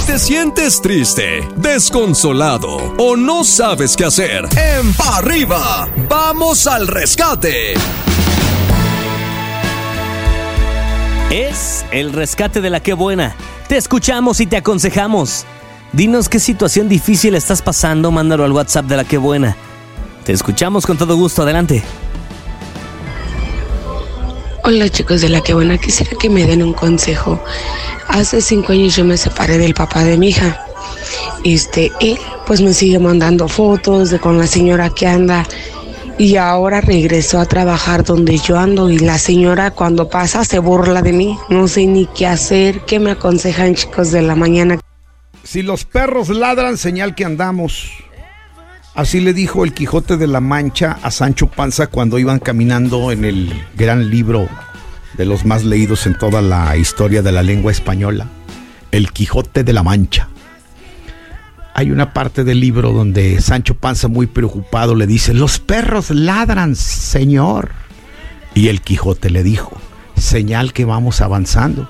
Si te sientes triste, desconsolado o no sabes qué hacer, en Pa' arriba, vamos al rescate. Es el rescate de la que buena. Te escuchamos y te aconsejamos. Dinos qué situación difícil estás pasando, mándalo al WhatsApp de la que buena. Te escuchamos con todo gusto, adelante. Hola chicos de la que buena, quisiera que me den un consejo. Hace cinco años yo me separé del papá de mi hija. Este, él pues me sigue mandando fotos de con la señora que anda y ahora regresó a trabajar donde yo ando y la señora cuando pasa se burla de mí. No sé ni qué hacer. ¿Qué me aconsejan chicos de la mañana? Si los perros ladran, señal que andamos. Así le dijo el Quijote de la Mancha a Sancho Panza cuando iban caminando en el gran libro de los más leídos en toda la historia de la lengua española, El Quijote de la Mancha. Hay una parte del libro donde Sancho Panza muy preocupado le dice, los perros ladran, señor. Y el Quijote le dijo, señal que vamos avanzando.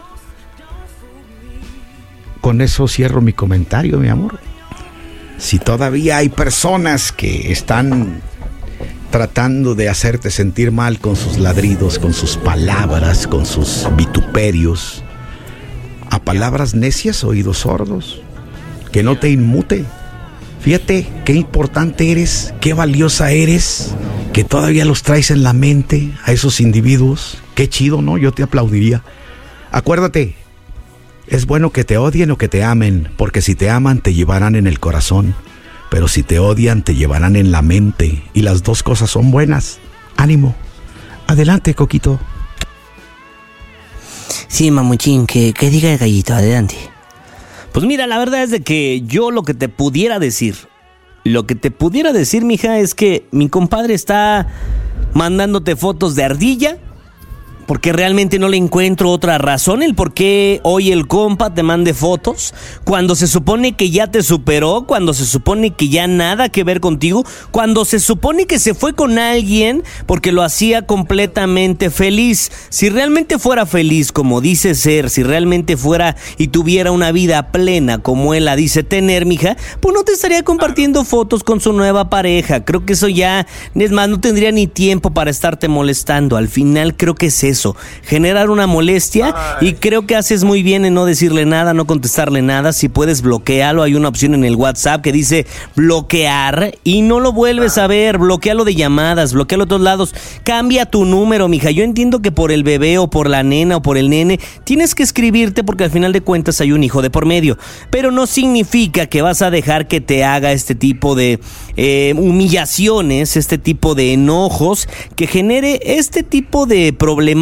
Con eso cierro mi comentario, mi amor si todavía hay personas que están tratando de hacerte sentir mal con sus ladridos, con sus palabras, con sus vituperios, a palabras necias, oídos sordos, que no te inmute. Fíjate qué importante eres, qué valiosa eres, que todavía los traes en la mente a esos individuos. Qué chido, ¿no? Yo te aplaudiría. Acuérdate, es bueno que te odien o que te amen, porque si te aman te llevarán en el corazón, pero si te odian te llevarán en la mente, y las dos cosas son buenas. Ánimo. Adelante, Coquito. Sí, mamuchín, que, que diga el gallito, adelante. Pues mira, la verdad es de que yo lo que te pudiera decir, lo que te pudiera decir, mija, es que mi compadre está mandándote fotos de ardilla porque realmente no le encuentro otra razón el por qué hoy el compa te mande fotos cuando se supone que ya te superó, cuando se supone que ya nada que ver contigo, cuando se supone que se fue con alguien porque lo hacía completamente feliz. Si realmente fuera feliz como dice ser, si realmente fuera y tuviera una vida plena como él la dice tener, mija, pues no te estaría compartiendo fotos con su nueva pareja. Creo que eso ya, es más, no tendría ni tiempo para estarte molestando. Al final creo que es eso generar una molestia y creo que haces muy bien en no decirle nada, no contestarle nada. Si puedes bloquearlo, hay una opción en el WhatsApp que dice bloquear y no lo vuelves a ver, bloquealo de llamadas, bloquealo de todos lados. Cambia tu número, mija. Yo entiendo que por el bebé o por la nena o por el nene tienes que escribirte porque al final de cuentas hay un hijo de por medio, pero no significa que vas a dejar que te haga este tipo de eh, humillaciones, este tipo de enojos, que genere este tipo de problemas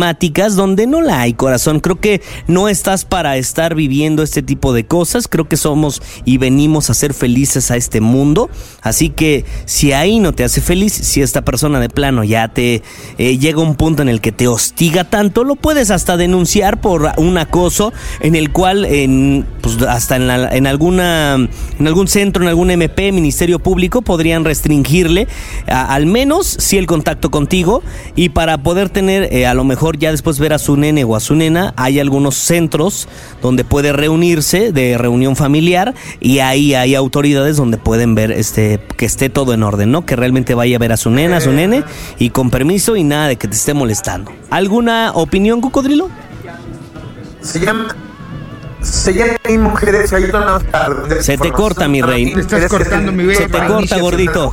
donde no la hay, corazón. Creo que no estás para estar viviendo este tipo de cosas. Creo que somos y venimos a ser felices a este mundo. Así que si ahí no te hace feliz, si esta persona de plano ya te eh, llega un punto en el que te hostiga tanto, lo puedes hasta denunciar por un acoso en el cual en, pues, hasta en, alguna en algún centro, en algún MP, Ministerio Público podrían restringirle al menos si el contacto contigo y para poder tener eh, a lo mejor ya después ver a su nene o a su nena, hay algunos centros donde puede reunirse de reunión familiar y ahí hay autoridades donde pueden ver este que esté todo en orden, ¿no? Que realmente vaya a ver a su nena, a su nene y con permiso y nada de que te esté molestando. ¿Alguna opinión, cocodrilo? Se llama se llama mujeres Se te corta, mi rey. estás cortando mi Se te corta, gordito.